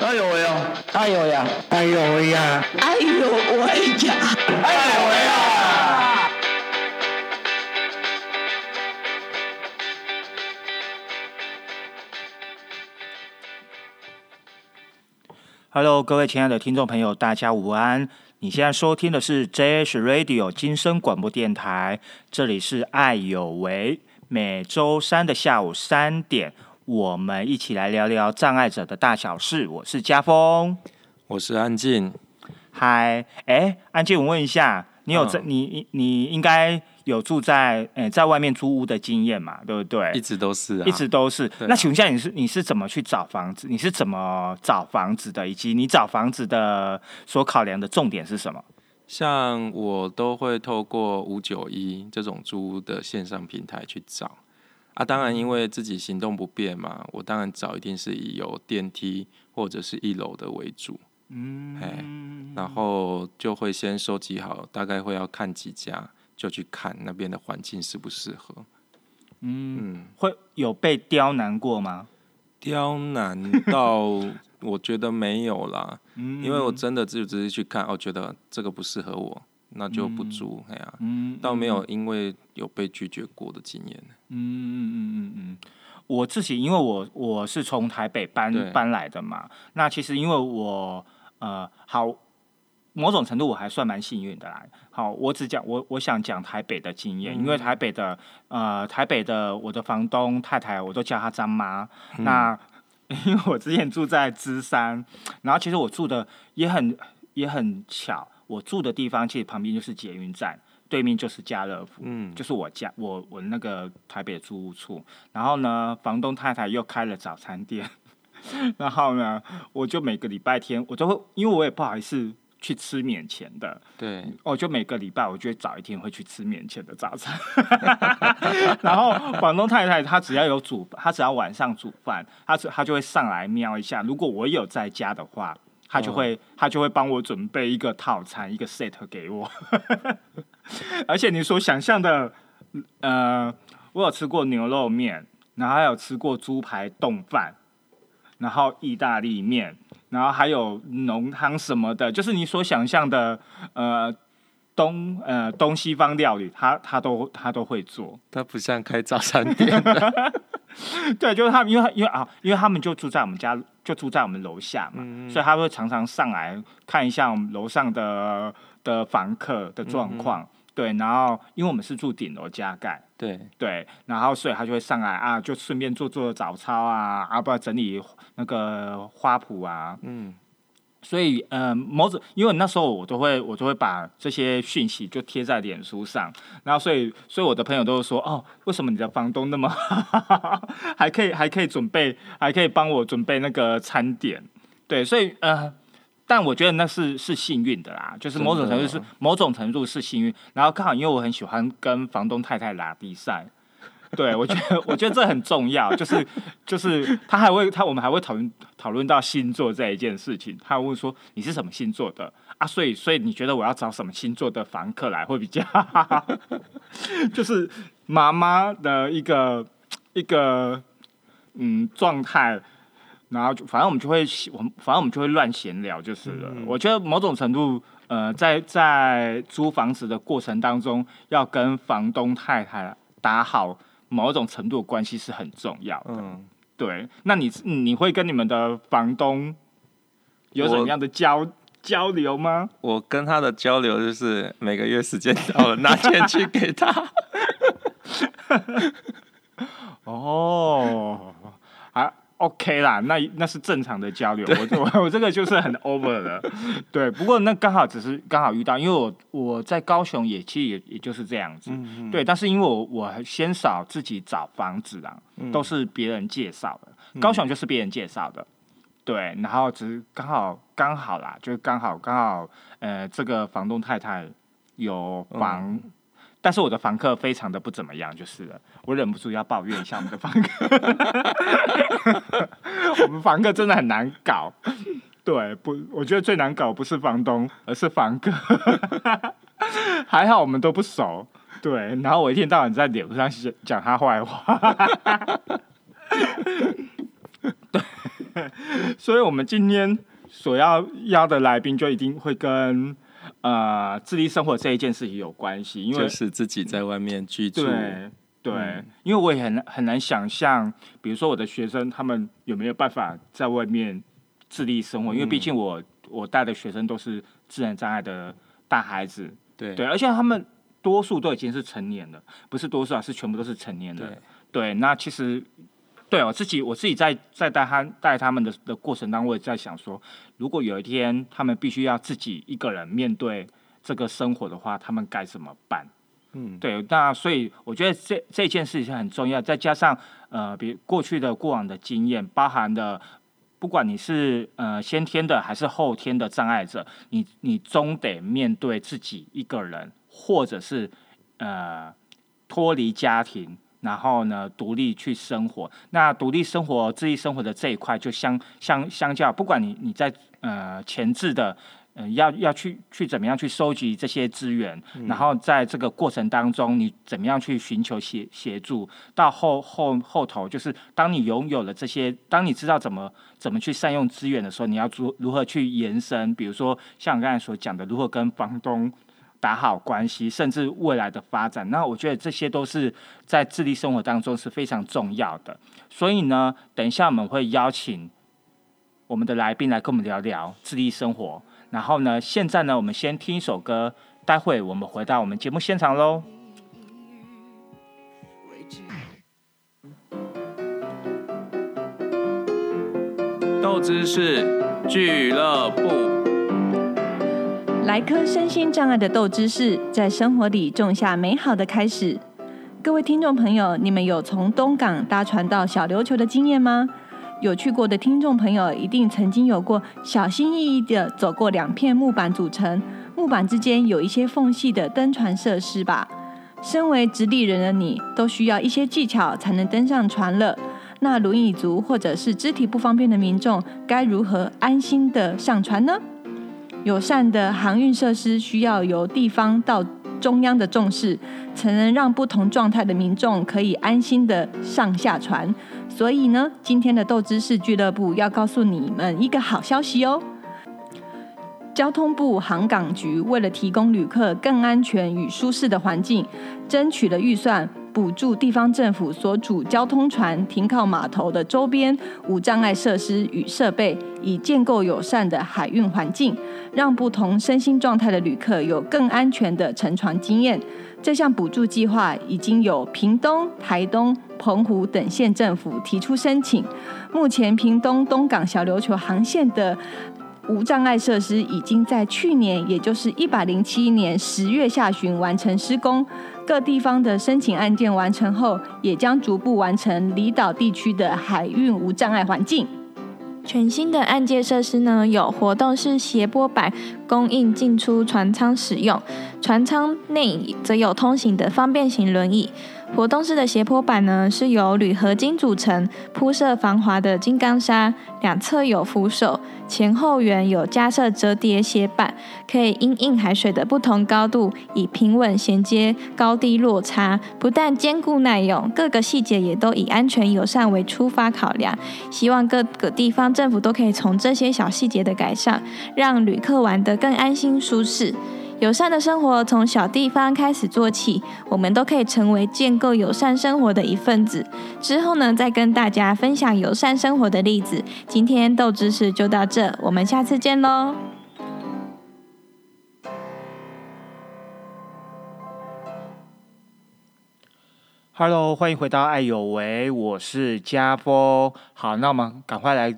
哎呦喂呀！哎呦呀！哎呦喂呀！哎呦喂呀！哎呦喂呀！Hello，各位亲爱的听众朋友，大家午安！你现在收听的是 JH Radio 金声广播电台，这里是爱有为，每周三的下午三点，我们一起来聊聊障碍者的大小事。我是家峰，我是安静，嗨，哎，安静，我问一下，你有在、嗯你你你应该有住在呃在外面租屋的经验嘛？对不对？一直都是啊，一直都是。啊那请问一下，你是你是怎么去找房子？你是怎么找房子的？以及你找房子的所考量的重点是什么？像我都会透过五九一这种租屋的线上平台去找啊。当然，因为自己行动不便嘛，我当然找一定是以有电梯或者是一楼的为主。嗯，哎，然后就会先收集好，大概会要看几家，就去看那边的环境适不适合。嗯，会有被刁难过吗？刁难到我觉得没有啦，嗯因为我真的就只是去看，哦，觉得这个不适合我，那就不租。哎呀、嗯倒没有因为有被拒绝过的经验。嗯嗯嗯嗯嗯，我自己因为我我是从台北搬搬来的嘛，那其实因为我呃好。某种程度我还算蛮幸运的啦。好，我只讲我我想讲台北的经验，因为台北的呃台北的我的房东太太我都叫她张妈。那因为我之前住在芝山，然后其实我住的也很也很巧，我住的地方其实旁边就是捷运站，对面就是家乐福。嗯，就是我家我我那个台北的租屋处，然后呢，房东太太又开了早餐店，然后呢，我就每个礼拜天我都会，因为我也不好意思去吃免钱的，对，我就每个礼拜我就会早一天会去吃免钱的早餐，然后房东太太她只要有煮，她只要晚上煮饭，她就她就会上来瞄一下，如果我有在家的话。她就会，他就会帮我准备一个套餐，一个 set 给我。而且你所想象的，呃，我有吃过牛肉面，然后还有吃过猪排冻饭，然后意大利面，然后还有浓汤什么的，就是你所想象的，呃，东呃东西方料理，他他都他都会做。他不像开早餐店的。对，就是他们，因为因为啊，因为他们就住在我们家，就住在我们楼下嘛，所以他会常常上来看一下我们楼上的的房客的状况。对，然后因为我们是住顶楼加盖，对，对，然后所以他就会上来啊，就顺便做做早操啊，啊，不然整理那个花圃啊，嗯，所以呃，某种因为那时候我都会我都会把这些讯息就贴在脸书上，然后所以所以我的朋友都说哦，为什么你的房东那么 还可以还可以准备还可以帮我准备那个餐点，对，所以呃。但我觉得那是是幸运的啦，就是某种程度是某种程度是幸运，然后刚好因为我很喜欢跟房东太太拉比赛，对我觉得我觉得这很重要，就是就是他还会他我们还会讨论讨论到星座这一件事情，他会问说你是什么星座的啊？所以所以你觉得我要找什么星座的房客来会比较好，就是妈妈的一个一个嗯状态。然后就反正我们就会，我们反正我们就会乱闲聊就是了。我觉得某种程度，呃，在在租房子的过程当中，要跟房东太太打好某种程度的关系是很重要的。嗯，对，那你你会跟你们的房东有什么样的交交流吗？我跟他的交流就是每个月时间到了拿钱去给他。哦，啊，OK 啦，那那是正常的交流。我我我这个就是很 over 了，对。不过那刚好只是刚好遇到，因为我我在高雄也其实也也就是这样子，对。但是因为我我先少自己找房子啦，都是别人介绍的，高雄就是别人介绍的。对，然后只是刚好刚好啦，就是刚好刚好，呃，这个房东太太有房，但是我的房客非常的不怎么样，就是了，我忍不住要抱怨一下我们的房客，我们房客真的很难搞。对，不，我觉得最难搞不是房东，而是房客。还好我们都不熟，对。然后我一天到晚在脸上讲他坏话，对。所以我们今天所要邀的来宾就一定会跟呃自立生活这一件事情有关系，因为就是自己在外面居住，对对，嗯。因为我也很难很难想象，比如说我的学生他们有没有办法在外面自立生活，因为毕竟我我带的学生都是智能障碍的大孩子，对。对，而且他们多数都已经是成年了，不是多数啊，是全部都是成年人。对。对，那其实对我自己，我自己在在带他带他们的的过程当中，我也在想说，如果有一天他们必须要自己一个人面对这个生活的话，他们该怎么办？嗯，对，那所以我觉得这这件事情很重要，再加上呃，比过去的过往的经验，包含的，不管你是呃先天的还是后天的障碍者，你你终得面对自己一个人，或者是呃脱离家庭，然后呢独立去生活。那独立生活、自立生活的这一块，就相相相较，不管你你在呃前置的。嗯，要要去去怎么样去收集这些资源，然后在这个过程当中，你怎么样去寻求协协助？到后后后头，就是当你拥有了这些，当你知道怎么怎么去善用资源的时候，你要如如何去延伸？比如说像我刚才所讲的，如何跟房东打好关系，甚至未来的发展。那我觉得这些都是在智力生活当中是非常重要的。所以呢，等一下我们会邀请我们的来宾来跟我们聊聊智力生活。然后呢，现在呢，我们先听一首歌，待会我们回到我们节目现场喽。豆知识俱乐部。来颗身心障碍的豆知识，在生活里种下美好的开始。各位听众朋友，你们有从东港搭船到小琉球的经验吗？有去过的听众朋友，一定曾经有过小心翼翼的走过两片木板组成、木板之间有一些缝隙的登船设施吧？身为直立人的你，都需要一些技巧才能登上船了。那轮椅族或者是肢体不方便的民众，该如何安心的上船呢？友善的航运设施需要由地方到中央的重视，才能让不同状态的民众可以安心的上下船。所以呢，今天的豆知识俱乐部要告诉你们一个好消息哦。交通部航港局为了提供旅客更安全与舒适的环境，争取了预算，补助地方政府所主交通船停靠码头的周边无障碍设施与设备，以建构友善的海运环境，让不同身心状态的旅客有更安全的乘船经验。这项补助计划已经有屏东、台东、澎湖等县政府提出申请，目前屏东东港小琉球航线的无障碍设施已经在去年，也就是一百零七年十月下旬完成施工。各地方的申请案件完成后，也将逐步完成离岛地区的海运无障碍环境。全新的按键设施呢，有活动式斜波板供应进出船舱使用，船舱内则有通行的方便型轮椅。活动式的斜坡板呢，是由铝合金组成，铺设防滑的金刚砂，两侧有扶手，前后缘有加设折叠斜板，可以因应海水的不同高度，以平稳衔接高低落差。不但坚固耐用，各个细节也都以安全友善为出发考量。希望各个地方政府都可以从这些小细节的改善，让旅客玩得更安心舒适。友善的生活从小地方开始做起，我们都可以成为建构友善生活的一份子。之后呢，再跟大家分享友善生活的例子。今天豆知识就到这，我们下次见喽。Hello，欢迎回到爱有为，我是家峰。好，那我们赶快来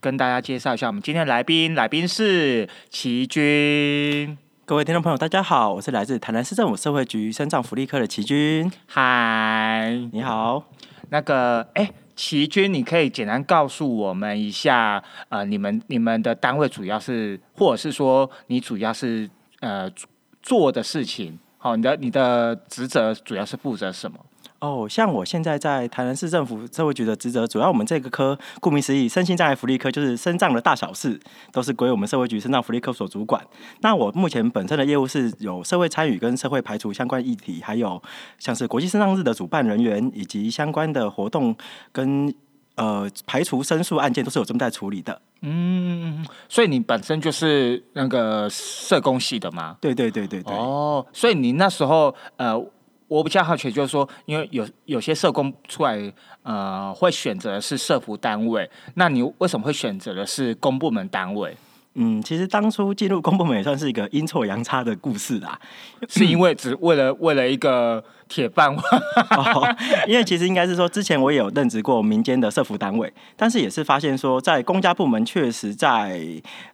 跟大家介绍一下我们今天的来宾，来宾是齐军。各位听众朋友，大家好，我是来自台南市政府社会局生障福利科的齐军。嗨，你好，那个，哎，齐军，你可以简单告诉我们一下，呃，你们你们的单位主要是，或者是说你主要是呃做的事情，好，你的你的职责主要是负责什么？哦，像我现在在台南市政府社会局的职责，主要我们这个科，顾名思义，身心障碍福利科就是身障的大小事，都是归我们社会局身障福利科所主管。那我目前本身的业务是有社会参与跟社会排除相关议题，还有像是国际身障日的主办人员，以及相关的活动跟呃排除申诉案件都是有这么在处理的。嗯，所以你本身就是那个社工系的吗？对对对对对。哦，所以你那时候呃，我比较好奇，就是说，因为有有些社工出来呃，会选择是社服单位，那你为什么会选择的是公部门单位？嗯，其实当初进入公部门也算是一个阴错阳差的故事啦，是因为只为了为了一个铁饭碗。哦，因为其实应该是说，之前我也有任职过民间的社服单位，但是也是发现说，在公家部门确实在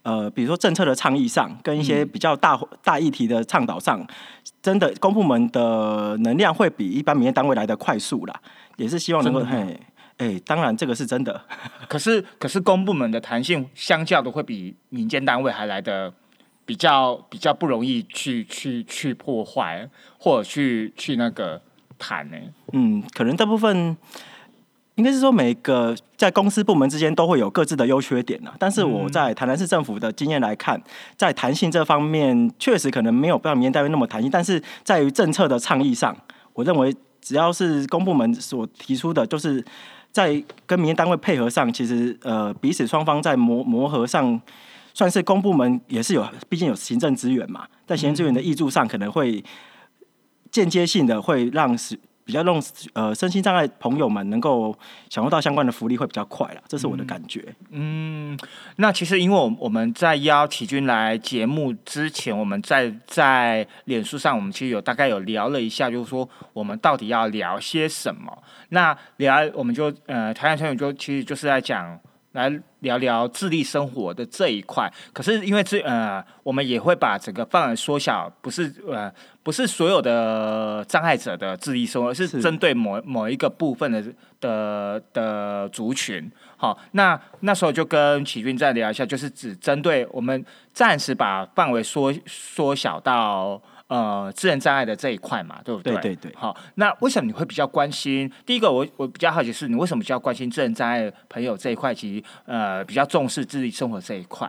呃，比如说政策的倡议上，跟一些比较大大议题的倡导上，真的公部门的能量会比一般民间单位来的快速啦，也是希望能够嘿。哎，当然这个是真的。可是，可是公部门的弹性相较的会比民间单位还来的比较比较不容易去去去破坏，或者去去那个谈呢？嗯，可能大部分应该是说每个在公司部门之间都会有各自的优缺点呢。但是我在台南市政府的经验来看，在弹性这方面确实可能没有办民间单位那么弹性，但是在于政策的倡议上，我认为只要是公部门所提出的，就是。在跟民间单位配合上，其实呃彼此双方在磨磨合上，算是公部门也是有，毕竟有行政资源嘛，在行政资源的挹注上，可能会间接性的会让是比较让呃身心障碍朋友们能够享受到相关的福利会比较快了，这是我的感觉。嗯，那其实因为我我们在邀启军来节目之前，我们在在脸书上，我们其实有大概有聊了一下，就是说我们到底要聊些什么。那聊，我们就呃，台湾朋友就其实就是在讲来聊聊自立生活的这一块。可是因为这呃，我们也会把整个范围缩小，不是呃，不是所有的障碍者的自立生活，是针对某某一个部分的的的族群。好，那那时候就跟启军再聊一下，就是只针对我们暂时把范围缩缩小到。呃，智能障碍的这一块嘛，对不对？对对对。好，那为什么你会比较关心？第一个，我我比较好奇是，你为什么比较关心智能障碍朋友这一块，及呃比较重视自己生活这一块？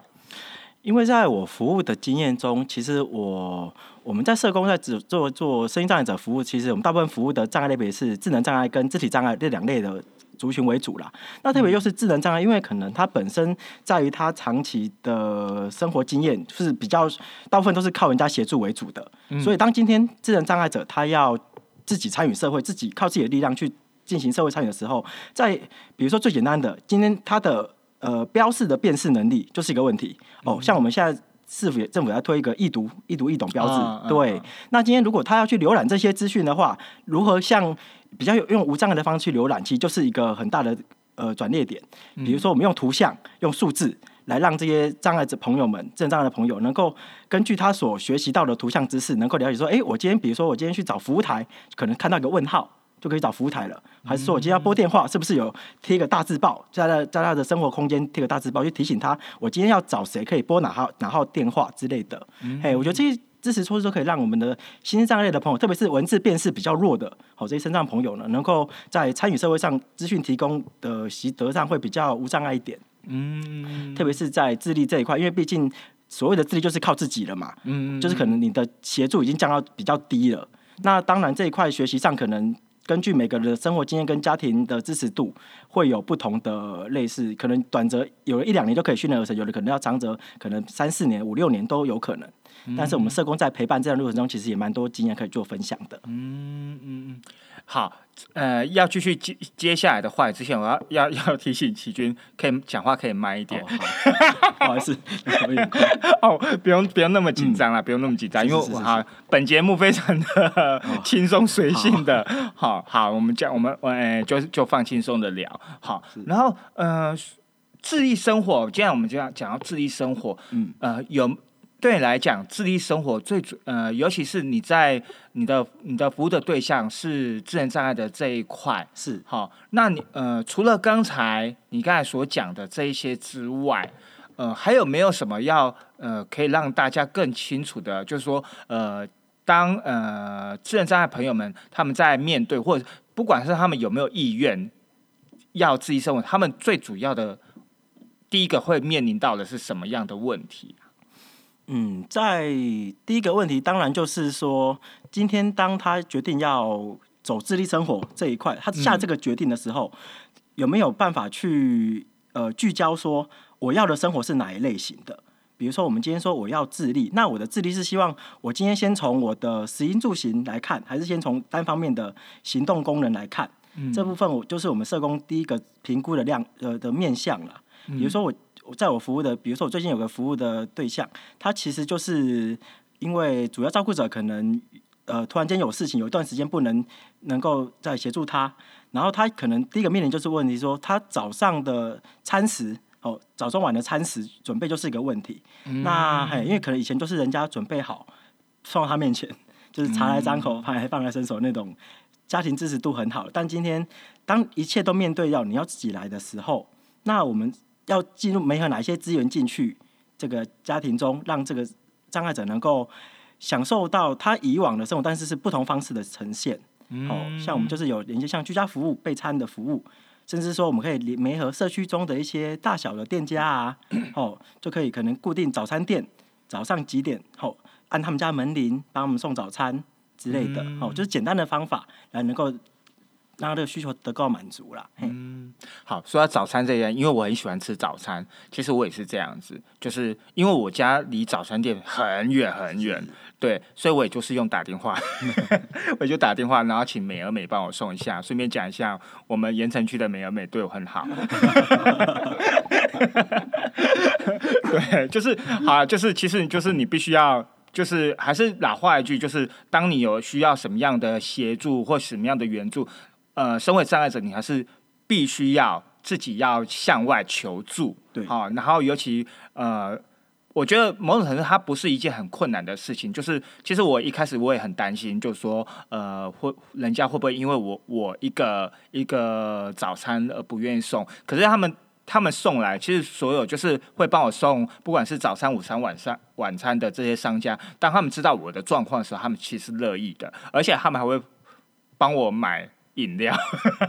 因为在我服务的经验中，其实我我们在社工在只做做声音障碍者服务，其实我们大部分服务的障碍类别是智能障碍跟肢体障碍这两类的。族群为主啦，那特别又是智能障碍，因为可能他本身在于他长期的生活经验是比较大部分都是靠人家协助为主的，所以当今天智能障碍者他要自己参与社会，自己靠自己的力量去进行社会参与的时候，在比如说最简单的，今天他的呃标示的辨识能力就是一个问题哦，像我们现在市府政府在推一个易读易读易懂标志，对，那今天如果他要去浏览这些资讯的话，如何像比较有用无障碍的方式去浏览，其实就是一个很大的呃转捩点。比如说，我们用图像、用数字来让这些障碍者朋友们、正障碍的朋友，能够根据他所学习到的图像知识，能够了解说：哎，我今天比如说我今天去找服务台，可能看到一个问号，就可以找服务台了；还是说我今天要拨电话，是不是有贴一个大字报，在他在他的生活空间贴个大字报，就提醒他我今天要找谁，可以拨哪号哪号电话之类的。哎，我觉得这些。支持措施都可以让我们的心障类的朋友，特别是文字辨识比较弱的，好这些身障朋友呢，能够在参与社会上资讯提供的习得上会比较无障碍一点。嗯，特别是在智力这一块，因为毕竟所谓的智力就是靠自己了嘛。嗯就是可能你的协助已经降到比较低了。那当然这一块学习上，可能根据每个人的生活经验跟家庭的支持度，会有不同的类似，可能短则有了一两年就可以训练而成，有的可能要长则可能三四年、五六年都有可能。但是我们社工在陪伴这样过程中，其实也蛮多经验可以做分享的。嗯嗯嗯，好，呃，要继续接接下来的话之前，我要要要提醒齐军，可以讲话可以慢一点。不好意思，哦，不用不用那么紧张了，不用那么紧张，因为好，本节目非常的 轻松随性的。好好，我们讲我们呃，就就放轻松的聊。好，然后呃，自立生活，今天我们就要讲到自立生活。嗯呃，有。对你来讲，自立生活最主呃，尤其是你在你的你的服务的对象是智能障碍的这一块，是好。那你呃，除了刚才你刚才所讲的这一些之外，呃，还有没有什么要呃，可以让大家更清楚的，就是说呃，当呃智能障碍朋友们他们在面对或者不管是他们有没有意愿要自立生活，他们最主要的第一个会面临到的是什么样的问题？嗯，在第一个问题，当然就是说，今天当他决定要走自立生活这一块，他下这个决定的时候，有没有办法去呃聚焦说我要的生活是哪一类型的？比如说，我们今天说我要自立，那我的自立是希望我今天先从我的食衣住行来看，还是先从单方面的行动功能来看？这部分我就是我们社工第一个评估的量呃的面向了。比如说我我在我服务的，比如说我最近有个服务的对象，他其实就是因为主要照顾者可能呃突然间有事情，有一段时间不能能够再协助他，然后他可能第一个面临就是问题说，他早上的餐食。哦，早中晚的餐食准备就是一个问题。那嘿，因为可能以前都是人家准备好送到他面前，就是茶来张口，饭来放在伸手那种家庭支持度很好。但今天当一切都面对要你要自己来的时候，那我们要进入没有哪些资源进去这个家庭中，让这个障碍者能够享受到他以往的生活，但是是不同方式的呈现。哦，像我们就是有连接像居家服务备餐的服务。甚至说，我们可以联合社区中的一些大小的店家啊，哦，就可以可能固定早餐店早上几点，哦，按他们家门铃帮我们送早餐之类的，哦，就是简单的方法来能够让这个需求得到满足了。嗯，好，说到早餐这样，因为我很喜欢吃早餐，其实我也是这样子，就是因为我家离早餐店很远很远。对，所以我也就是用打电话，我就打电话，然后请美而美帮我送一下。顺便讲一下，我们盐城区的美而美对我很好。对，就是好，就是其实就是你必须要，就是还是老话一句，就是当你有需要什么样的协助或什么样的援助，呃，身为障碍者，你还是必须要自己要向外求助。对，好，然后尤其呃。我觉得某种程度它不是一件很困难的事情，就是其实我一开始我也很担心，就是说呃会人家会不会因为我我一个一个早餐而不愿意送？可是他们他们送来，其实所有就是会帮我送，不管是早餐、午餐、晚上晚餐的这些商家，当他们知道我的状况的时候，他们其实乐意的，而且他们还会帮我买。饮料，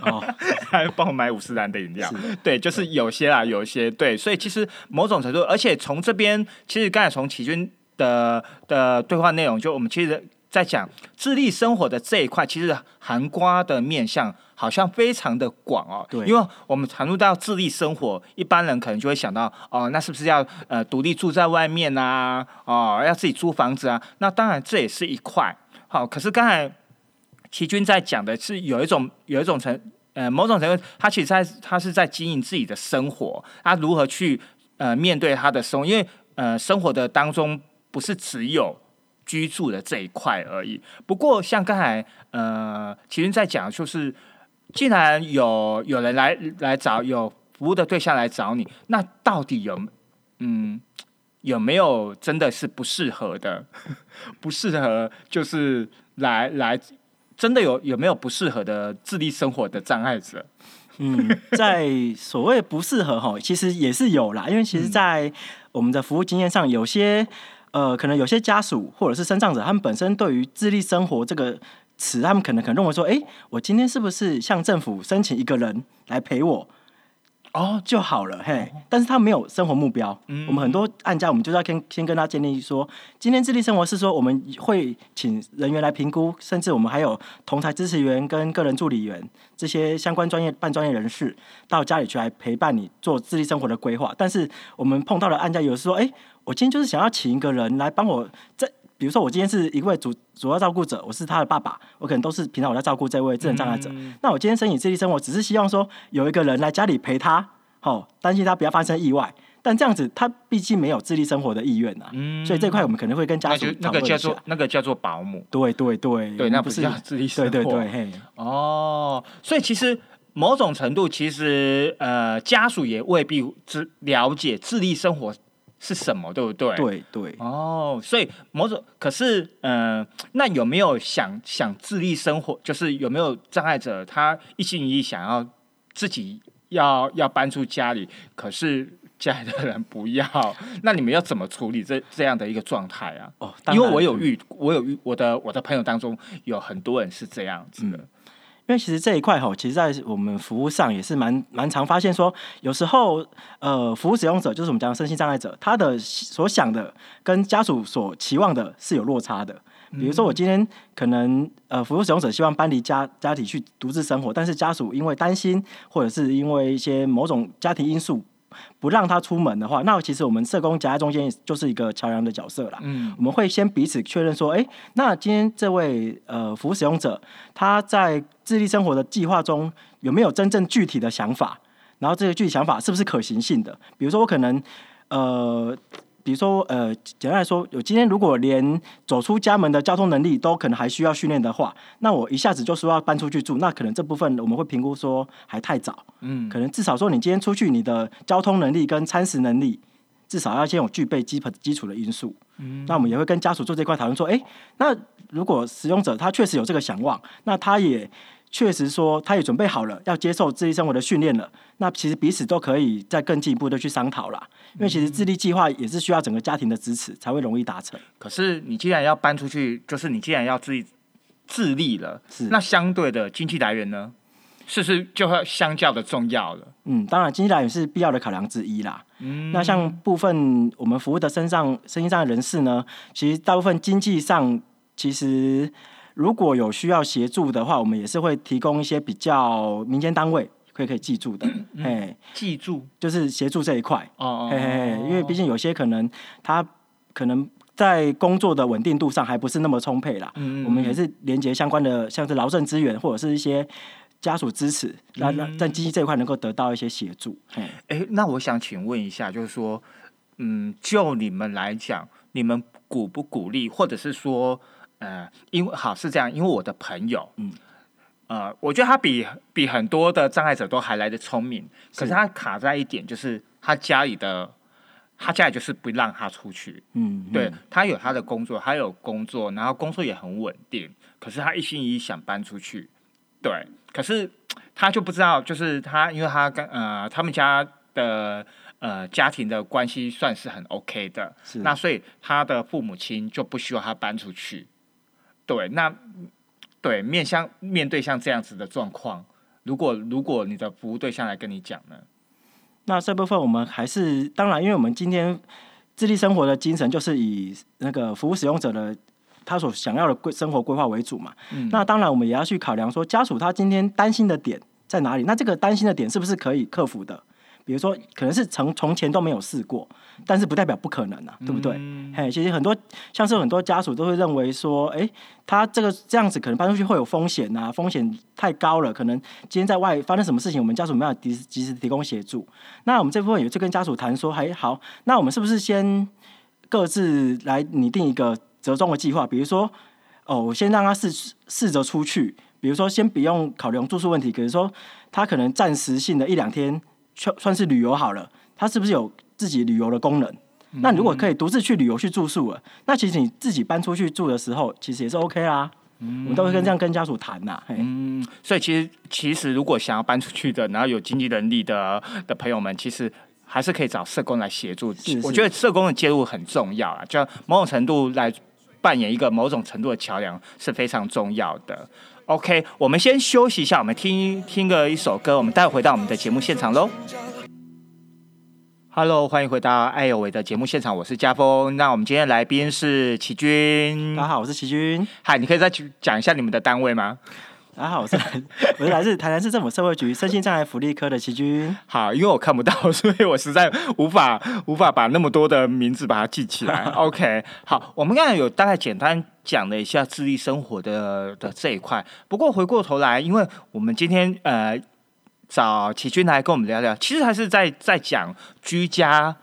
还帮我买五十兰的饮料，对，就是有些啦，有些。对，所以其实某种程度，而且从这边，其实刚才从启军的的对话内容，就我们其实在讲自立生活的这一块，其实含瓜的面向好像非常的广哦，对，因为我们谈论到自立生活，一般人可能就会想到哦，那是不是要呃独立住在外面啊？哦，要自己租房子啊？那当然这也是一块，好，可是刚才。齐军在讲的是有一种有一种成呃某种程度，他其实在他是在经营自己的生活，他如何去呃面对他的生活，因为呃生活的当中不是只有居住的这一块而已。不过像刚才呃齐军在讲，就是既然有有人来来找有服务的对象来找你，那到底有嗯有没有真的是不适合的？不适合就是来来。真的有有没有不适合的自立生活的障碍者？嗯，在所谓不适合哈，其实也是有啦。因为其实，在我们的服务经验上，有些呃，可能有些家属或者是身障者，他们本身对于自立生活这个词，他们可能可能认为说，哎，我今天是不是向政府申请一个人来陪我？哦，就好了，嘿，但是他没有生活目标。嗯，我们很多案家，我们就是要先先跟他建立说，今天自立生活是说，我们会请人员来评估，甚至我们还有同台支持员跟个人助理员这些相关专业半专业人士到家里去来陪伴你做自立生活的规划。但是我们碰到的案家，有时说，哎，我今天就是想要请一个人来帮我在。比如说，我今天是一位主主要照顾者，我是他的爸爸，我可能都是平常我在照顾这位智能障碍者。那我今天申请自立生活，只是希望说有一个人来家里陪他，好担心他不要发生意外。但这样子，他毕竟没有自立生活的意愿呐。嗯，所以这块我们可能会跟家属那个叫做那个叫做保姆。对对对对，那不是叫自立生活。对对对，嘿。哦，所以其实某种程度，其实呃，家属也未必知了解自立生活。是什么，对不对？对对。哦，所以某种可是，嗯，那有没有想想自立生活？就是有没有障碍者，他一心一意想要自己要要搬出家里，可是家里的人不要，那你们要怎么处理这这样的一个状态啊？哦，因为我有遇，我有遇，我的我的朋友当中有很多人是这样子的。因为其实这一块吼，其实在我们服务上也是蛮蛮常发现说，有时候呃，服务使用者就是我们讲的身心障碍者，他的所想的跟家属所期望的是有落差的。比如说我今天可能呃，服务使用者希望搬离家家里去独自生活，但是家属因为担心或者是因为一些某种家庭因素。不让他出门的话，那其实我们社工夹在中间就是一个桥梁的角色啦。嗯，我们会先彼此确认说，哎，那今天这位呃服务使用者他在自立生活的计划中有没有真正具体的想法？然后这个具体想法是不是可行性的？比如说我可能呃。比如说，呃，简单来说，我今天如果连走出家门的交通能力都可能还需要训练的话，那我一下子就说要搬出去住，那可能这部分我们会评估说还太早。嗯，可能至少说你今天出去，你的交通能力跟餐食能力至少要先有具备基本基础的因素。嗯，那我们也会跟家属做这块讨论说，哎，那如果使用者他确实有这个想望，那他也。确实说，他也准备好了要接受自立生活的训练了。那其实彼此都可以再更进一步的去商讨啦。因为其实自立计划也是需要整个家庭的支持才会容易达成。可是你既然要搬出去，就是你既然要自己自立了，是那相对的经济来源呢，是不是就会相较的重要了？嗯，当然经济来源是必要的考量之一啦。嗯，那像部分我们服务的身上身心上的人士呢，其实大部分经济上其实。如果有需要协助的话，我们也是会提供一些比较民间单位可以可以记住的，哎，记住。就是协助这一块。哦，嘿嘿，因为毕竟有些可能他可能在工作的稳定度上还不是那么充沛啦，我们也是连接相关的，像是劳政资源或者是一些家属支持，让让在经济这一块能够得到一些协助。哎，那我想请问一下，就是说，嗯，就你们来讲，你们鼓不鼓励，或者是说？呃，因为好是这样，因为我的朋友，嗯，呃，我觉得他比比很多的障碍者都还来的聪明，可是他卡在一点，就是他家里的，他家里就是不让他出去，嗯，对他有他的工作，他有工作，然后工作也很稳定，可是他一心一意想搬出去，对，可是他就不知道，就是他，因为他跟呃他们家的呃家庭的关系算是很 OK 的，那所以他的父母亲就不希望他搬出去。对，那对面向面对像这样子的状况，如果如果你的服务对象来跟你讲呢，那这部分我们还是当然，因为我们今天自立生活的精神就是以那个服务使用者的他所想要的规生活规划为主嘛。那当然我们也要去考量说家属他今天担心的点在哪里，那这个担心的点是不是可以克服的？比如说，可能是从从前都没有试过，但是不代表不可能啊，对不对？嘿，其实很多像是很多家属都会认为说，哎，他这个这样子可能搬出去会有风险呐，风险太高了，可能今天在外发生什么事情，我们家属没有及及时提供协助。那我们这部分也就跟家属谈说，还好，那我们是不是先各自来拟定一个折中的计划？比如说，哦，我先让他试试着出去，比如说先不用考量住宿问题，比如说他可能暂时性的一两天。算算是旅游好了，它是不是有自己旅游的功能？那如果可以独自去旅游去住宿了，那其实你自己搬出去住的时候，其实也是 OK 啦。嗯我们都会跟这样跟家属谈呐。嗯，所以其实其实如果想要搬出去的，然后有经济能力的的朋友们，其实还是可以找社工来协助。我觉得社工的介入很重要啊，就某种程度来扮演一个某种程度的桥梁是非常重要的。OK，我们先休息一下，我们听听个一首歌，我们待会回到我们的节目现场喽。Hello，欢迎回到艾有为的节目现场，我是家峰。那我们今天来宾是齐军，大家好，我是齐军。嗨，你可以再讲一下你们的单位吗？大家好，我是 我是来自台南市政府社会局身心障碍福利科的齐军。好，因为我看不到，所以我实在无法 无法把那么多的名字把它记起来。OK，好，我们刚才有大概简单讲了一下自立生活的的这一块。不过回过头来，因为我们今天呃找齐军来跟我们聊聊，其实还是在在讲居家。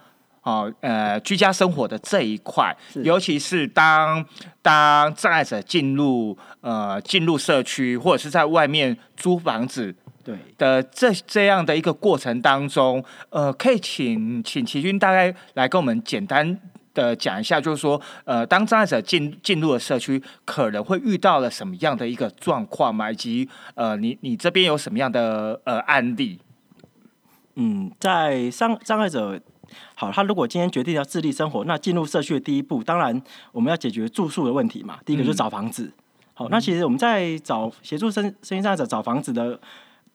哦，呃，居家生活的这一块，尤其是当当障碍者进入呃进入社区或者是在外面租房子，对的这这样的一个过程当中，呃，可以请请齐军大概来跟我们简单的讲一下，就是说，呃，当障碍者进进入了社区，可能会遇到了什么样的一个状况吗？以及呃，你你这边有什么样的呃案例？嗯，在障障碍者。好，他如果今天决定要自立生活，那进入社区的第一步，当然我们要解决住宿的问题嘛。第一个就是找房子，好，那其实我们在找协助生生意障碍者找房子的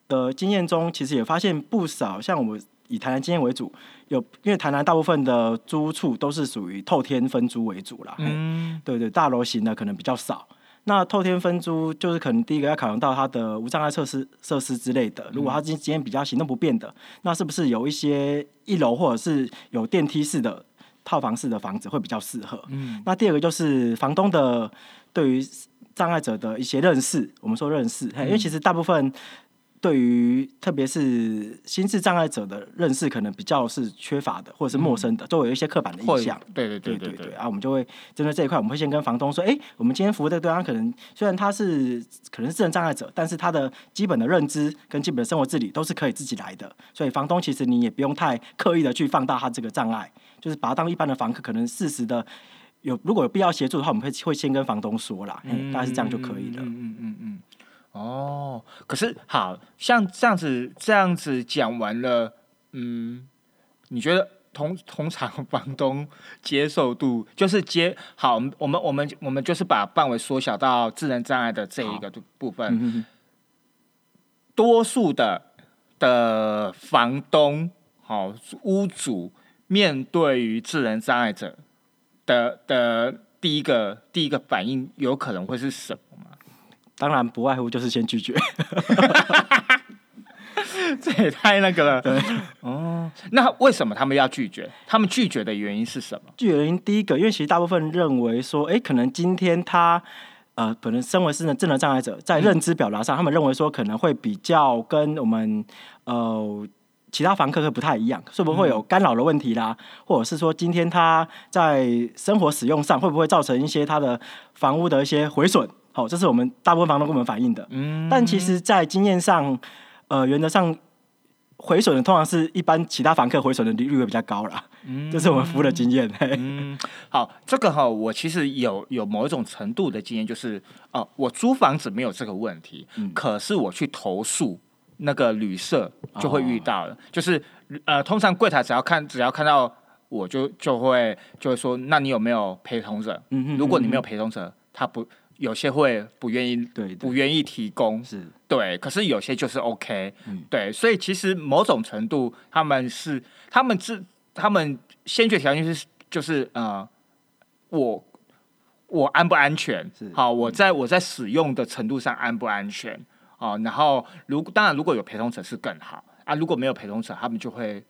的经验中，其实也发现不少，像我们以台南经验为主，有因为台南大部分的租屋处都是属于透天分租为主啦，嗯，对对，大楼型的可能比较少。那透天分租就是可能第一个要考量到它的无障碍设施设施之类的。如果它今今天比较行动不便的，那是不是有一些一楼或者是有电梯式的套房式的房子会比较适合？嗯。那第二个就是房东的对于障碍者的一些认识，我们说认识，因为其实大部分。对于特别是心智障碍者的认识，可能比较是缺乏的，或者是陌生的，都有一些刻板的印象。对对对对对。啊，我们就会针对这一块，我们会先跟房东说：，哎，我们今天服务的对象可能虽然他是可能是智能障碍者，但是他的基本的认知跟基本的生活自理都是可以自己来的。所以房东其实你也不用太刻意的去放大他这个障碍，就是把他当一般的房客，可能适时的有如果有必要协助的话，我们会会先跟房东说啦，嗯大概是这样就可以了。嗯嗯嗯嗯。哦，可是好像这样子这样子讲完了，嗯，你觉得通通常 房东接受度就是接好，我们我们我们就是把范围缩小到智能障碍的这一个。部分，多数的的房东好屋主面对于智能障碍者的的第一个第一个反应，有可能会是什么吗？当然不外乎就是先拒绝，这也太那个了。对，哦，那为什么他们要拒绝？他们拒绝的原因是什么？拒绝原因第一个，因为其实大部分认为说，哎，可能今天他呃，可能身为是智能障碍者，在认知表达上，他们认为说可能会比较跟我们呃其他房客会不太一样，会不会有干扰的问题啦？或者是说今天他在生活使用上会不会造成一些他的房屋的一些毁损？好，这是我们大部分房东跟我们反映的。嗯，但其实，在经验上，呃，原则上毁损的通常是一般其他房客毁损的利率会比较高啦。嗯，这是我们服务的经验。嗯，好，这个哈，我其实有有某一种程度的经验，就是哦，我租房子没有这个问题，可是我去投诉那个旅社就会遇到了，就是呃，通常柜台只要看只要看到我就就会就会说，那你有没有陪同者？嗯如果你没有陪同者，他不。有些会不愿意，对，不愿意提供，是对。可是有些就是 OK，对。所以其实某种程度，他们是他们是他们先决条件是就是呃，我我安不安全？好，我在我在使用的程度上安不安全？哦，然后如当然如果有陪同者是更好啊，如果没有陪同者，他们就会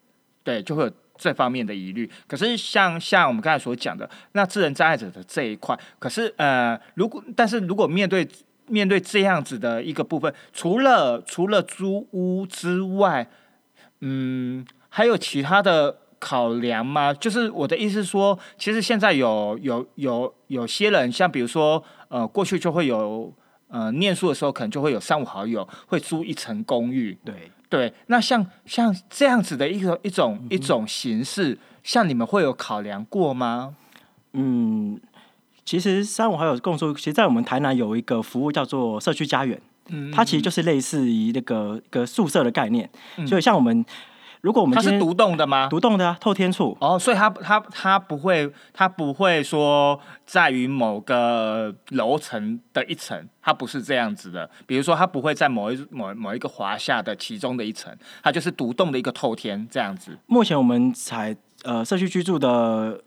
对就会有。这方面的疑虑，可是像像我们刚才所讲的，那智能障碍者的这一块，可是呃，如果但是如果面对面对这样子的一个部分，除了除了租屋之外，嗯，还有其他的考量吗？就是我的意思说，其实现在有有有有些人，像比如说呃，过去就会有呃，念书的时候可能就会有三五好友会租一层公寓，对。对，那像像这样子的一个一种一种形式，像你们会有考量过吗？嗯，其实三五好友共住，其实，在我们台南有一个服务叫做社区家园，嗯，它其实就是类似于那个一个宿舍的概念，所以像我们。如果我们它是独栋的吗？独栋的啊，透天处。哦，所以它它它不会，它不会说在于某个楼层的一层，它不是这样子的。比如说，它不会在某一某某一个华夏的其中的一层，它就是独栋的一个透天这样子。目前我们采呃社区居住的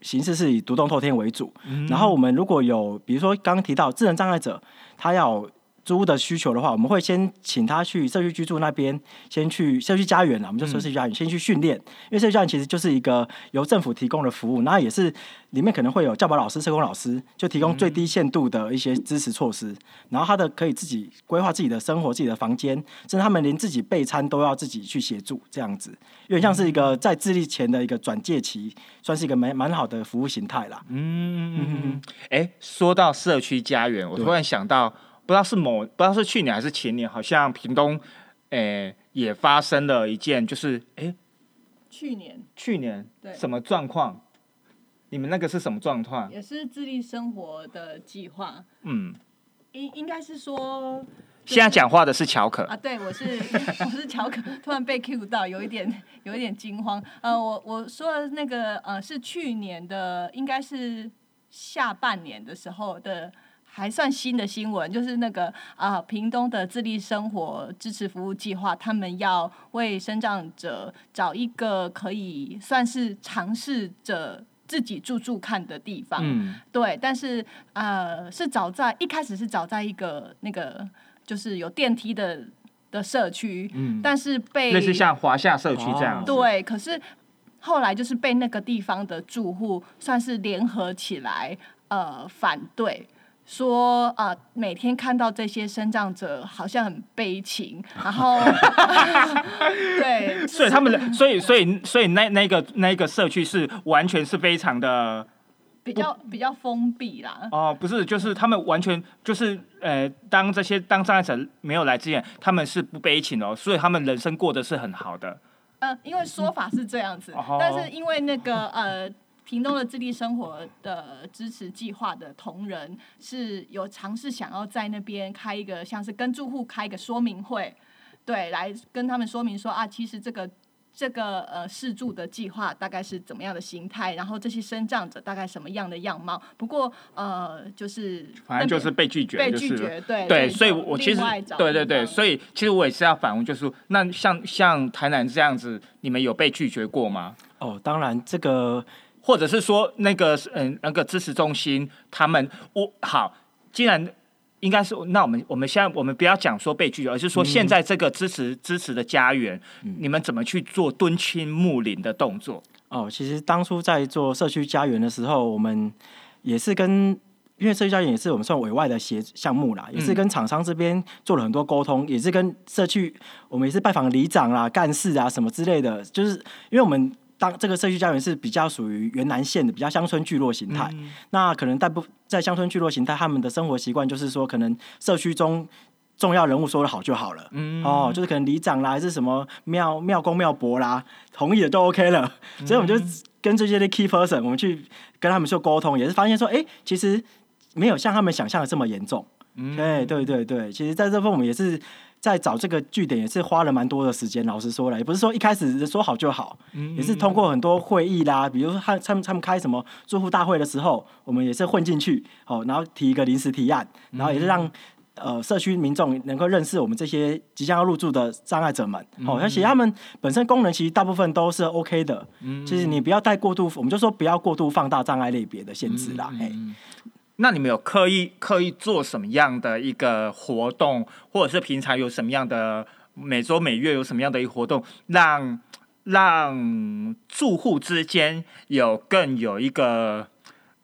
形式是以独栋透天为主，然后我们如果有比如说刚刚提到智能障碍者，他要。租的需求的话，我们会先请他去社区居住那边，先去社区家园啊，我们就说社区家园先去训练，因为社区家园其实就是一个由政府提供的服务，那也是里面可能会有教保老师、社工老师，就提供最低限度的一些支持措施，然后他的可以自己规划自己的生活、自己的房间，甚至他们连自己备餐都要自己去协助，这样子，有点像是一个在自立前的一个转介期，算是一个蛮蛮好的服务形态啦。嗯嗯嗯，哎，说到社区家园，我突然想到。不知道是某不知道是去年还是前年，好像屏东，诶也发生了一件，就是诶，去年去年对什么状况？你们那个是什么状况？也是自立生活的计划。嗯，应应该是说，现在讲话的是乔可啊，对我是 我是乔可，突然被 Q 到，有一点有一点惊慌。呃，我我说的那个呃是去年的，应该是下半年的时候的。还算新的新闻，就是那个啊、屏东的自立生活支持服务计划，他们要为生长者找一个可以算是尝试着自己住住看的地方。嗯，对，但是呃，是找在一开始是找在一个那个就是有电梯的的社区，嗯但是被类似像华夏社区这样子。对，可是后来就是被那个地方的住户算是联合起来，呃，反对。说啊、呃每天看到这些生长者好像很悲情，然后 对，所以他们的，所以所以所以那那个那个社区是完全是非常的比较比较封闭啦。哦，不是，就是他们完全就是呃，当这些当障碍者没有来之前，他们是不悲情的哦，所以他们人生过得是很好的。呃，因为说法是这样子，哦但是因为那个呃，屏东的自立生活的支持计划的同仁是有尝试想要在那边开一个像是跟住户开一个说明会，对，来跟他们说明说啊，其实这个。这个呃试住的计划大概是怎么样的形态，然后这些生长者大概什么样的样貌？不过呃，就是反正就是被拒绝，被拒绝，对对，所以就我其实对对对，所以其实我也是要反问，就是说那像像台南这样子，你们有被拒绝过吗？哦，当然这个或者是说那个嗯那个支持中心，他们我好，既然应该是那我们我们现在我们不要讲说被拒绝，而是说现在这个支持支持的家园，你们怎么去做敦亲睦邻的动作？哦，其实当初在做社区家园的时候，我们也是跟。因为社区家园也是我们算委外的协项目啦，也是跟厂商这边做了很多沟通，也是跟社区，我们也是拜访里长啦、干事啊什么之类的。就是因为我们当这个社区家园是比较属于原南县的，比较乡村聚落形态，那可能大部在乡村聚落形态，他们的生活习惯就是说，可能社区中重要人物说的好就好了，哦，就是可能里长啦，还是什么庙庙公庙伯啦，同意了都 OK 了。所以我们就跟这些的 key person，我们去跟他们做沟通，也是发现说，哎、其实没有像他们想象的这么严重。对对对对，其实在这部分我们也是在找这个据点，也是花了蛮多的时间。老实说了，也不是说一开始说好就好，也是通过很多会议啦，比如说他他们他们开什么住户大会的时候，我们也是混进去，哦，然后提一个临时提案，然后也是让。呃，社区民众能够认识我们这些即将要入住的障碍者们，哦，而且他们本身功能其实大部分都是 OK 的，就是你不要太过度，我们就说不要过度放大障碍类别的限制啦，哎、那你们有刻意刻意做什么样的一个活动，或者是平常有什么样的每周每月有什么样的一个活动，让让住户之间有更有一个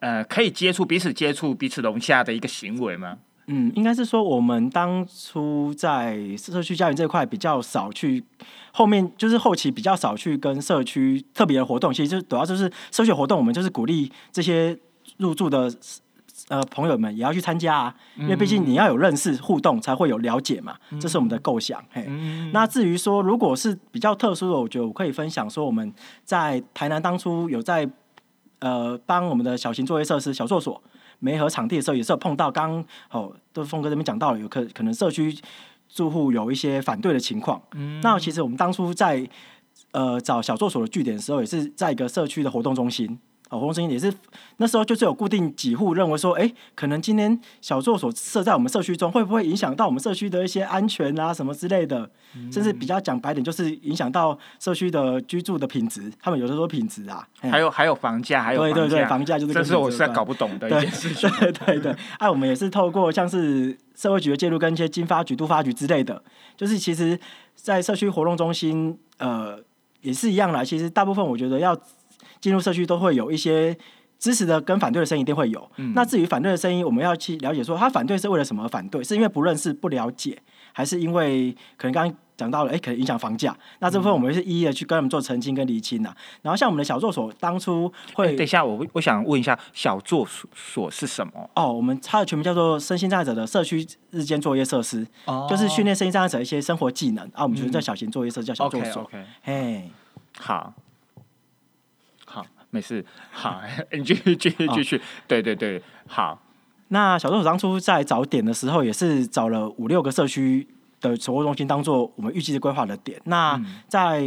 呃可以接触彼此接触彼此融洽的一个行为吗？嗯，应该是说我们当初在社区家园这块比较少去，后面就是后期比较少去跟社区特别的活动，其实就主要就是社区活动，我们就是鼓励这些入住的呃朋友们也要去参加啊，因为毕竟你要有认识互动，才会有了解嘛，这是我们的构想。嘿，那至于说如果是比较特殊的，我觉得我可以分享说我们在台南当初有在呃帮我们的小型作业设施小作所。媒合场地的时候，也是有碰到刚哦，都峰哥这边讲到了，有可可能社区住户有一些反对的情况。嗯，那其实我们当初在呃找小作所的据点的时候，也是在一个社区的活动中心。哦，活动中心也是那时候就是有固定几户认为说，哎，可能今天小作所设在我们社区中，会不会影响到我们社区的一些安全啊什么之类的？甚至比较讲白点，就是影响到社区的居住的品质。他们有的说品质啊，还有还有房价，还有对对对房房价就是这是我实在搞不懂的一对件事情。对 对对，哎、我们也是透过像是社会局的介入，跟一些经发局、都发局之类的，就是其实，在社区活动中心，呃，也是一样啦。其实大部分我觉得要进入社区，都会有一些支持的跟反对的声音，一定会有。那至于反对的声音，我们要去了解说，他反对是为了什么而反对？是因为不认识、不了解，还是因为可能刚刚讲到了，哎、可能影响房价？那这部分我们是一一的去跟他们做澄清跟厘清呐。然后像我们的小作所当初会等一下，我我想问一下，小作所所是什么？哦，我们它的全名叫做身心障碍者的社区日间作业设施，哦就是训练身心障碍者一些生活技能啊。我们就是在小型作业设施叫小作 OK 所。OK，嘿，好，没事，好，你继续继续继续，对对对，好，那小助手当初在找点的时候，也是找了五六个社区的守护中心当做我们预计的规划的点。那在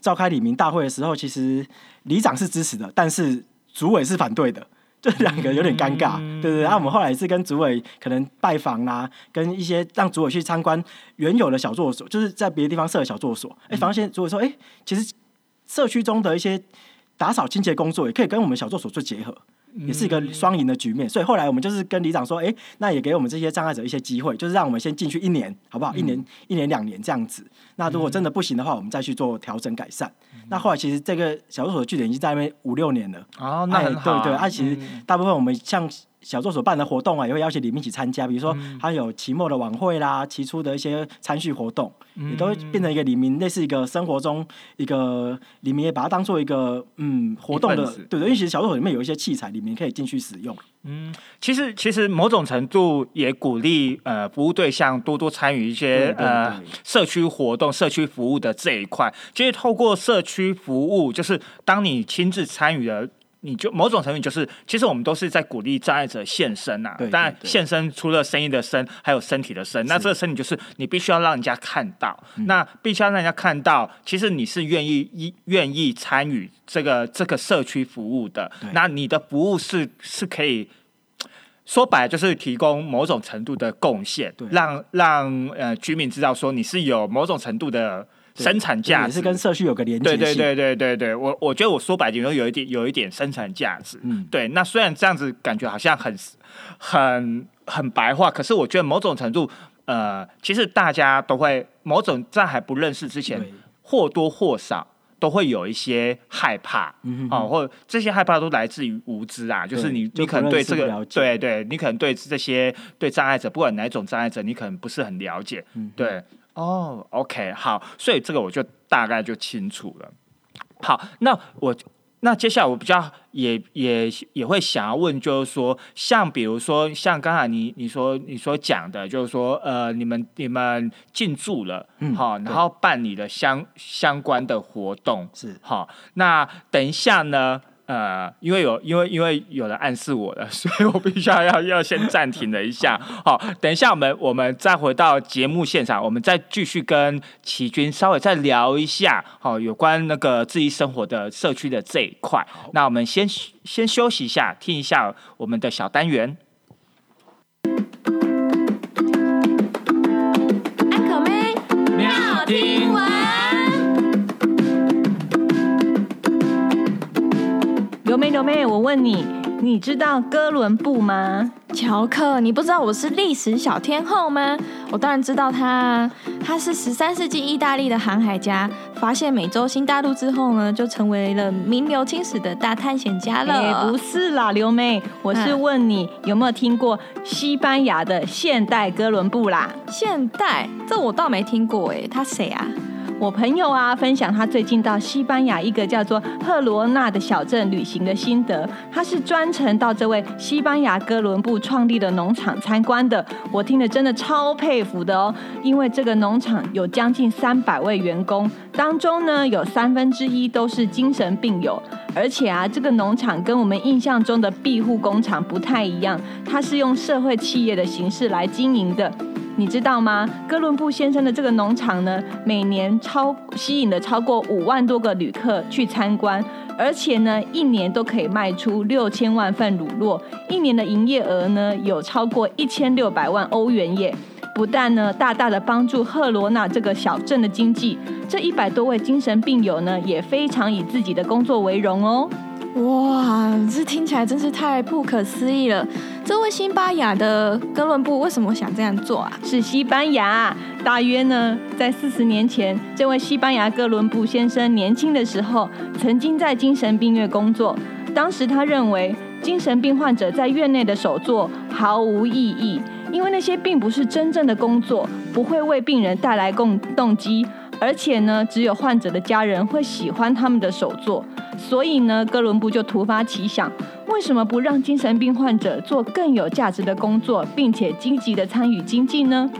召开里民大会的时候，其实里长是支持的，但是主委是反对的。这两个有点尴尬，嗯对对对。然后我们后来也是跟主委可能拜访啦、跟一些让主委去参观原有的小作所，就是在别的地方设的小作所。哎、发现主委说，哎、其实社区中的一些打扫清洁工作也可以跟我们小作所做结合。也是一个双赢的局面，所以后来我们就是跟里长说，哎、那也给我们这些障碍者一些机会，就是让我们先进去一年，好不好？一年、一年、两年这样子。那如果真的不行的话，我们再去做调整改善。那后来其实这个小作所的据点已经在那边五六年了。哦，那对对，啊，其实大部分我们像小作所办的活动啊，也会邀请里面一起参加，比如说他有期末的晚会啦，期初的一些参叙活动，也都会变成一个里民类似一个生活中一个里民也把它当做一个嗯活动的对对，因为其实小作所里面有一些器材，里面可以进去使用。嗯其实其实某种程度也鼓励呃服务对象多多参与一些呃社区活动、社区服务的这一块。其实透过社区服务，就是当你亲自参与了。你就某种程度就是，其实我们都是在鼓励障碍者现身呐、对对当然，现身除了声音的声，还有身体的身。那这个身体就是你必须要让人家看到，嗯那必须要让人家看到，其实你是愿意一愿意参与这个这个社区服务的。那你的服务是是可以说白了就是提供某种程度的贡献，让让呃居民知道说你是有某种程度的对生产价值，也是跟社区有个连接性。对对对对对对，我我觉得我说白点，有一点有一点生产价值。嗯对。那虽然这样子感觉好像很很很白话，可是我觉得某种程度，呃，其实大家都会某种在还不认识之前，或多或少。都会有一些害怕，嗯哦，或者这些害怕都来自于无知啊，就是你你可能对这个对对，你可能对这些对障碍者，不管哪一种障碍者，你可能不是很了解，嗯对，哦，OK，好，所以这个我就大概就清楚了。好，那我那接下来我比较也也也会想要问，就是说，像比如说像刚才你你说你所讲的，就是说呃，你们你们进驻了，嗯好，然后办理了相相关的活动，是好，那等一下呢？呃，因为有因为因为有人暗示我了，所以我必须要要要先暂停了一下。好，等一下我们我们再回到节目现场，我们再继续跟齐军稍微再聊一下，好，有关那个自己生活的社区的这一块。那我们先先休息一下，听一下我们的小单元。刘妹刘妹，我问你，你知道哥伦布吗？乔克，你不知道我是历史小天后吗？我当然知道他啊，他是十三世纪意大利的航海家，发现美洲新大陆之后呢，就成为了名留青史的大探险家了。也，不是啦，刘妹，我是嗯问你有没有听过西班牙的现代哥伦布啦？现代，这我倒没听过哎，他谁啊？我朋友啊，分享他最近到西班牙一个叫做赫罗纳的小镇旅行的心得。他是专程到这位西班牙哥伦布创立的农场参观的，我听了真的超佩服的哦。因为这个农场有将近三百位员工，当中呢有三分之一都是精神病友，而且啊，这个农场跟我们印象中的庇护工厂不太一样，它是用社会企业的形式来经营的。你知道吗？哥伦布先生的这个农场呢，每年超吸引了超过五万多个旅客去参观，而且呢，一年都可以卖出六千万份乳酪，一年的营业额呢有超过一千六百万欧元耶。不但呢，大大的帮助赫罗纳这个小镇的经济，这一百多位精神病友呢，也非常以自己的工作为荣哦。哇，这听起来真是太不可思议了！这位西班牙的哥伦布为什么想这样做啊？是西班牙。大约呢，在四十年前，这位西班牙哥伦布先生年轻的时候，曾经在精神病院工作。当时他认为，精神病患者在院内的手作毫无意义，因为那些并不是真正的工作，不会为病人带来共动机，而且呢，只有患者的家人会喜欢他们的手作。所以呢，哥伦布就突发奇想，为什么不让精神病患者做更有价值的工作，并且积极的参与经济呢？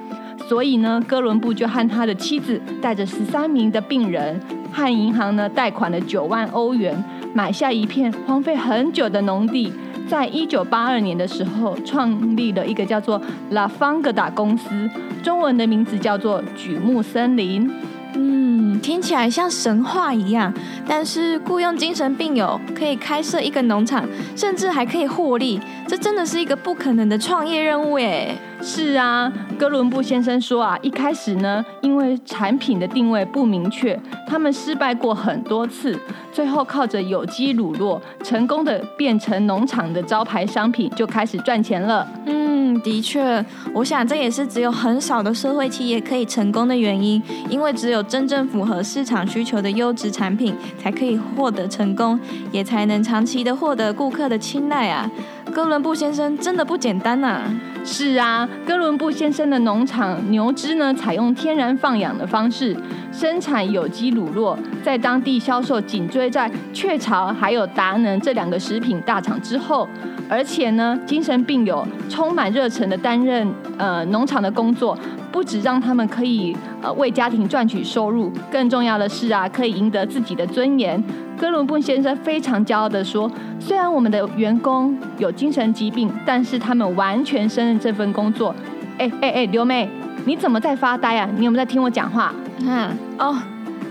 所以呢，哥伦布就和他的妻子带着十三名的病人，和银行呢贷款了九万欧元，买下一片荒废很久的农地。在一九八二年的时候，创立了一个叫做拉方格达公司，中文的名字叫做举木森林。嗯，听起来像神话一样，但是雇佣精神病友可以开设一个农场，甚至还可以获利，这真的是一个不可能的创业任务诶！是啊，哥伦布先生说啊，一开始呢，因为产品的定位不明确，他们失败过很多次，最后靠着有机乳酪，成功的变成农场的招牌商品，就开始赚钱了。嗯，的确，我想这也是只有很少的社会企业可以成功的原因，因为只有真正符合市场需求的优质产品，才可以获得成功，也才能长期的获得顾客的青睐啊。哥伦布先生真的不简单呐！是啊，哥伦布先生的农场牛只呢，采用天然放养的方式生产有机乳酪，在当地销售，紧追在雀巢还有达能这两个食品大厂之后。而且呢，精神病友充满热忱的担任呃农场的工作，不止让他们可以呃为家庭赚取收入，更重要的是啊，可以赢得自己的尊严。哥伦布先生非常骄傲地说：“虽然我们的员工有精神疾病，但是他们完全胜任这份工作。”哎哎哎，刘妹，你怎么在发呆啊？你有没有在听我讲话？嗯，哦。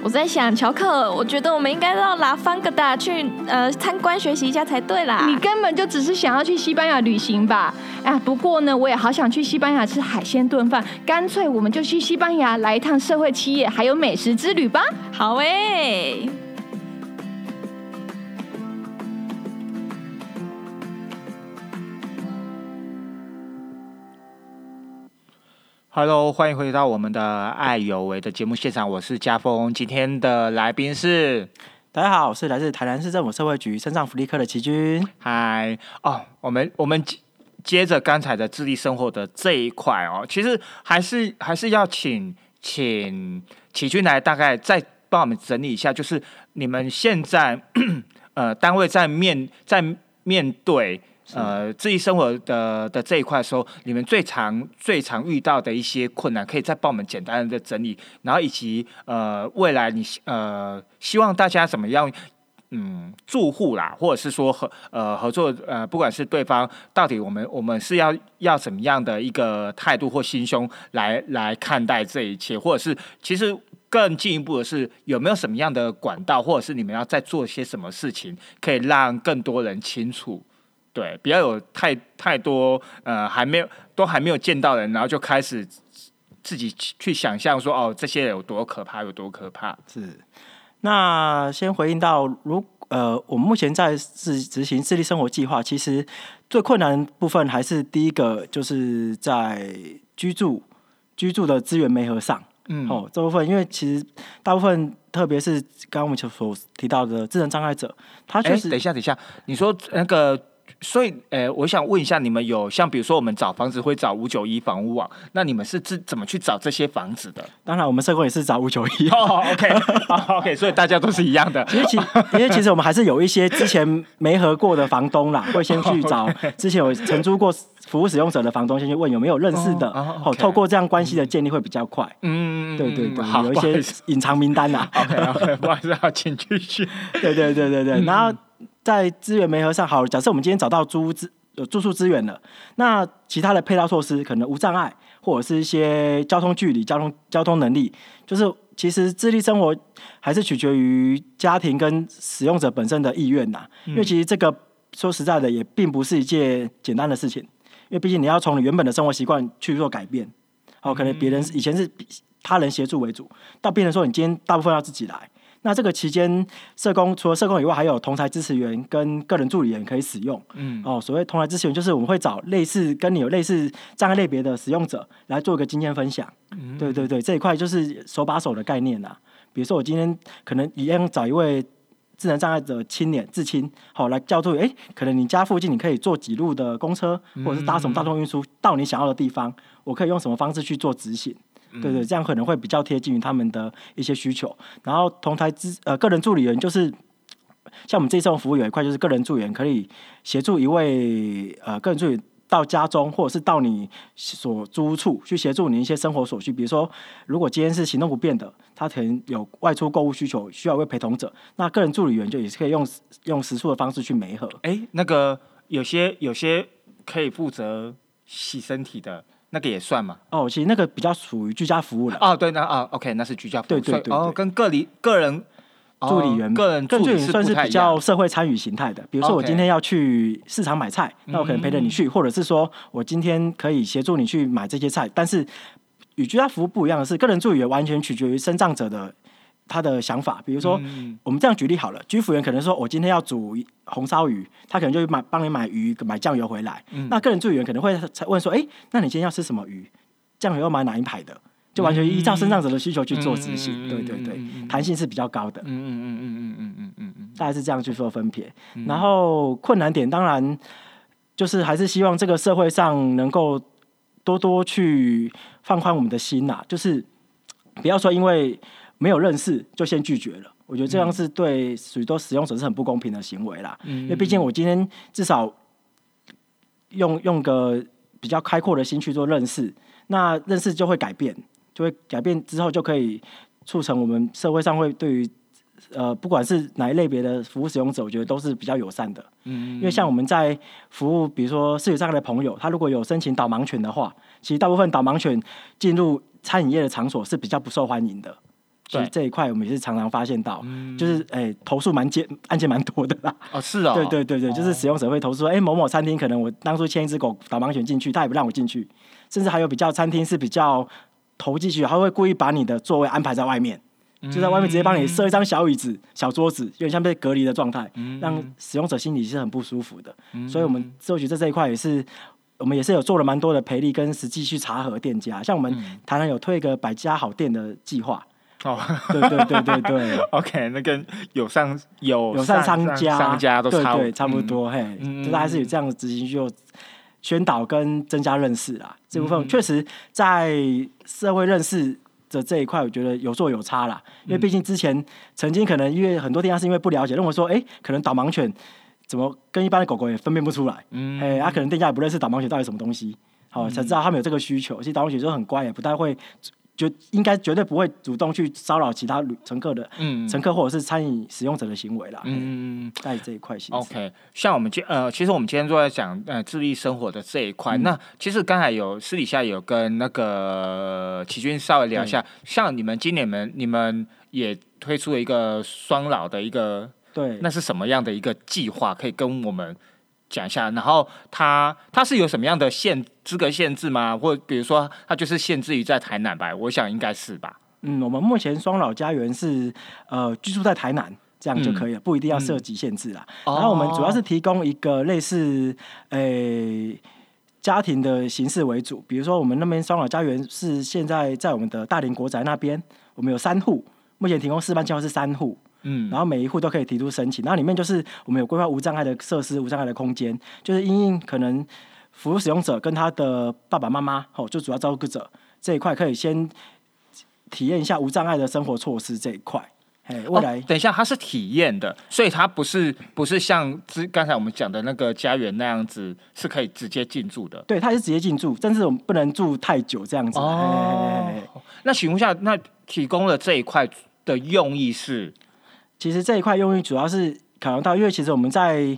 我在想，乔克，我觉得我们应该到拉方格达去呃参观学习一下才对啦。你根本就只是想要去西班牙旅行吧？啊，不过呢，我也好想去西班牙吃海鲜炖饭，干脆我们就去西班牙来一趟社会企业还有美食之旅吧。好诶。Hello，欢迎回到我们的爱有为的节目现场，我是家峰。今天的来宾是，大家好，我是来自台南市政府社会局身障福利科的齐军。嗨，哦，我们我们接着刚才的智力生活的这一块哦，其实还是还是要请请齐军来大概再帮我们整理一下，就是你们现在 呃单位在面在面对。呃，自己生活的的这一块时候，你们最常最常遇到的一些困难，可以再帮我们简单的整理，然后以及呃，未来你呃希望大家怎么样，嗯，住户啦，或者是说合呃合作呃，不管是对方到底我们我们是要要怎么样的一个态度或心胸来来看待这一切，或者是其实更进一步的是有没有什么样的管道，或者是你们要在做些什么事情，可以让更多人清楚。对，不要有太太多呃，还没有都还没有见到人，然后就开始自己去想象说哦，这些人有多可怕，有多可怕。是，那先回应到，如呃，我们目前在执执行智力生活计划，其实最困难部分还是第一个，就是在居住居住的资源没合上。嗯，哦，这部分因为其实大部分，特别是刚刚我们所提到的智能障碍者，他确实等一下，等一下，你说那个。所以，呃，我想问一下，你们有像比如说我们找房子会找五九一房屋网，那你们是自怎么去找这些房子的？当然，我们社工也是找五九一。哦，OK，OK，所以大家都是一样的。其实，其因为其实我们还是有一些之前没合过的房东啦，会先去 找之前有承租过服务使用者的房东，先去问有没有认识的。哦，透过这样关系的建立会比较快。嗯，对对对，有一些隐藏名单啦。OK，OK，不好意思，请继续。对对对对对，然后。在资源没合上，好，假设我们今天找到租资呃住宿资源了，那其他的配套措施可能无障碍，或者是一些交通距离、交通交通能力，就是其实自立生活还是取决于家庭跟使用者本身的意愿呐。因为其实这个说实在的，也并不是一件简单的事情，因为毕竟你要从你原本的生活习惯去做改变，哦，可能别人以前是他人协助为主，到变成说你今天大部分要自己来。那这个期间，社工除了社工以外，还有同台支持员跟个人助理员可以使用。嗯，哦，所谓同台支持员，就是我们会找类似跟你有类似障碍类别的使用者来做一个经验分享。嗯，对对对，这一块就是手把手的概念呐。比如说，我今天可能一样找一位智能障碍者青年至亲，好来教助。哎，可能你家附近你可以坐几路的公车，或者是搭什么大众运输到你想要的地方，我可以用什么方式去做执行？对对，这样可能会比较贴近于他们的一些需求。然后同台资呃个人助理员就是像我们这种服务有一块就是个人助理员可以协助一位呃个人助理到家中或者是到你所租处去协助你一些生活所需。比如说，如果今天是行动不便的，他可能有外出购物需求，需要一位陪同者，那个人助理员就也是可以用用食宿的方式去媒合。哎，那个有些有些可以负责洗身体的。那个也算嘛？哦，其实那个比较属于居家服务了。哦，对，那啊，OK，那是居家服务，对对对对跟个理个人助理员、哦个人助理员算是比较社会参与形态的。比如说，我今天要去市场买菜，那我可能陪着你去，或者是说我今天可以协助你去买这些菜。但是与居家服务不一样的是，个人助理员完全取决于身障者的他的想法。比如说，嗯我们这样举例好了，居服员可能说我今天要煮红烧鱼，他可能就买帮你买鱼买酱油回来。嗯那个人助理员可能会问说，哎、那你今天要吃什么鱼？酱油要买哪一排的？就完全依照身障者的需求去做执行。对对对弹性是比较高的。嗯嗯嗯嗯嗯嗯嗯嗯嗯大概是这样去做分别。然后困难点当然就是还是希望这个社会上能够多多去放宽我们的心呐、就是不要说因为没有认识就先拒绝了。我觉得这样是对许多使用者是很不公平的行为啦。嗯因为毕竟我今天至少用用个比较开阔的心去做认识，那认识就会改变，就会改变之后就可以促成我们社会上会对于呃不管是哪一类别的服务使用者，我觉得都是比较友善的。嗯因为像我们在服务，比如说视觉障碍的朋友，他如果有申请导盲犬的话，其实大部分导盲犬进入餐饮业的场所是比较不受欢迎的。所以对这一块我们也是常常发现到，嗯就是哎、投诉蛮件案件蛮多的啦。哦是哦，对对对对，就是使用者会投诉说，哎、某某餐厅可能我当初牵一只狗导盲犬进去，他也不让我进去，甚至还有比较餐厅是比较投进去，他会故意把你的座位安排在外面，就在外面直接帮你设一张小椅子、小桌子，有点像被隔离的状态，让使用者心里是很不舒服的。所以我们社会局在这一块也是。我们也是有做了蛮多的赔率跟实际去查核店家，像我们台南有推一个百家好店的计划，哦对对对对对，，OK，那跟友善友友善商家，商家都差不对对差不多，嘿，嗯就是还是有这样的执行去做宣导跟增加认识啦。这部嗯分确实在社会认识的这一块，我觉得有做有差啦。因为毕竟之前曾经可能因为很多店家是因为不了解，认为说，哎、可能导盲犬怎么跟一般的狗狗也分辨不出来，嗯哎、他、可能店家也不认识导盲犬到底什么东西，好、才知道他们有这个需求。其实导盲犬就很乖，也不太会。就应该绝对不会主动去骚扰其他旅乘客的嗯乘客或者是餐饮使用者的行为啦。嗯，嗯嗯在这一块形式。OK，像我们今呃，其实我们今天都在讲呃自立生活的这一块。那其实刚才有私底下有跟那个启军稍微聊一下，像你们今年们你们也推出了一个双老的一个，对，那是什么样的一个计划？可以跟我们讲一下。然后它它是有什么样的限资格限制吗？或比如说它就是限制于在台南吧？我想应该是吧。嗯，我们目前双老家园是呃居住在台南。这样就可以了，不一定要设及限制啦。哦然后我们主要是提供一个类似诶、家庭的形式为主，比如说我们那边双老家园是现在在我们的大林国宅那边，我们有三户，目前提供示范计划是三户，嗯然后每一户都可以提出申请，然后里面就是我们有规划无障碍的设施、无障碍的空间，就是因应可能服务使用者跟他的爸爸妈妈，哦，就主要照顾者这一块，可以先体验一下无障碍的生活措施这一块。哎，未来、哦等一下，它是体验的，所以它不是不是像之刚才我们讲的那个家园那样子，是可以直接进驻的。对，他是直接进驻，但是我们不能住太久这样子。哦哎那请问一下，那提供了这一块的用意是？其实这一块用意主要是考量到，因为其实我们在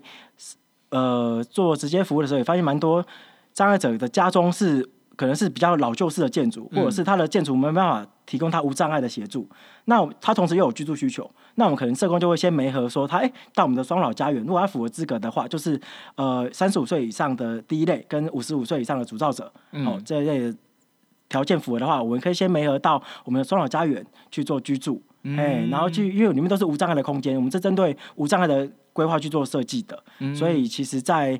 呃做直接服务的时候，也发现蛮多障碍者的家中是可能是比较老旧式的建筑，或者是他的建筑没办法提供他无障碍的协助。那我他同时又有居住需求，那我们可能社工就会先媒合说他，哎、到我们的双老家园，如果他符合资格的话，就是呃三十五岁以上的第一类跟五十五岁以上的主造者，哦这一类的条件符合的话，我们可以先媒合到我们的双老家园去做居住。哎、然后去，因为里面都是无障碍的空间，我们是针对无障碍的规划去做设计的，所以其实，在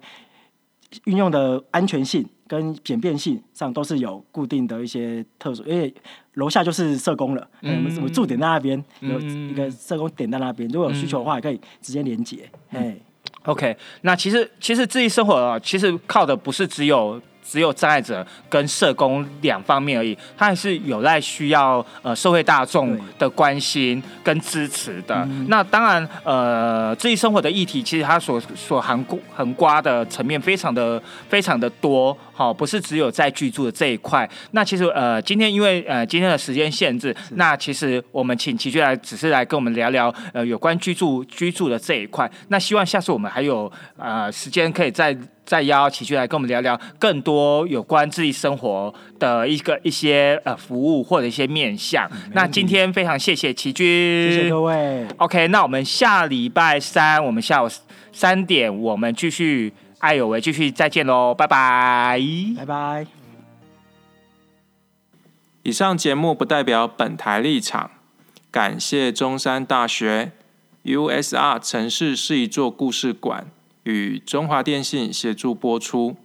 运用的安全性跟简便性上都是有固定的一些特殊，因为楼下就是社工了，哎我们我们驻点在那边，有一个社工点在那边，如果有需求的话，也可以直接连接，哎。OK，那其实其实自己生活啊，其实靠的不是只有只有障碍者跟社工两方面而已，它还是有赖需要呃社会大众的关心跟支持的。那当然，呃，自己生活的议题，其实它所所涵盖横刮的层面非常的非常的多，好、不是只有在居住的这一块。那其实呃，今天因为呃今天的时间限制，那其实我们请齐俊来只是来跟我们聊聊呃有关居住居住的这一块。那希望下次我们还有呃时间可以再再邀齐军来跟我们聊聊更多有关自己生活的一个一些呃服务或者一些面向。那今天非常谢谢齐军，谢谢各位，OK，那我们下礼拜三，我们下午三点，我们继续爱有为，继续再见喽，拜拜。拜拜。以上节目不代表本台立场，感谢中山大学 USR 城市是一座故事馆与中华电信协助播出。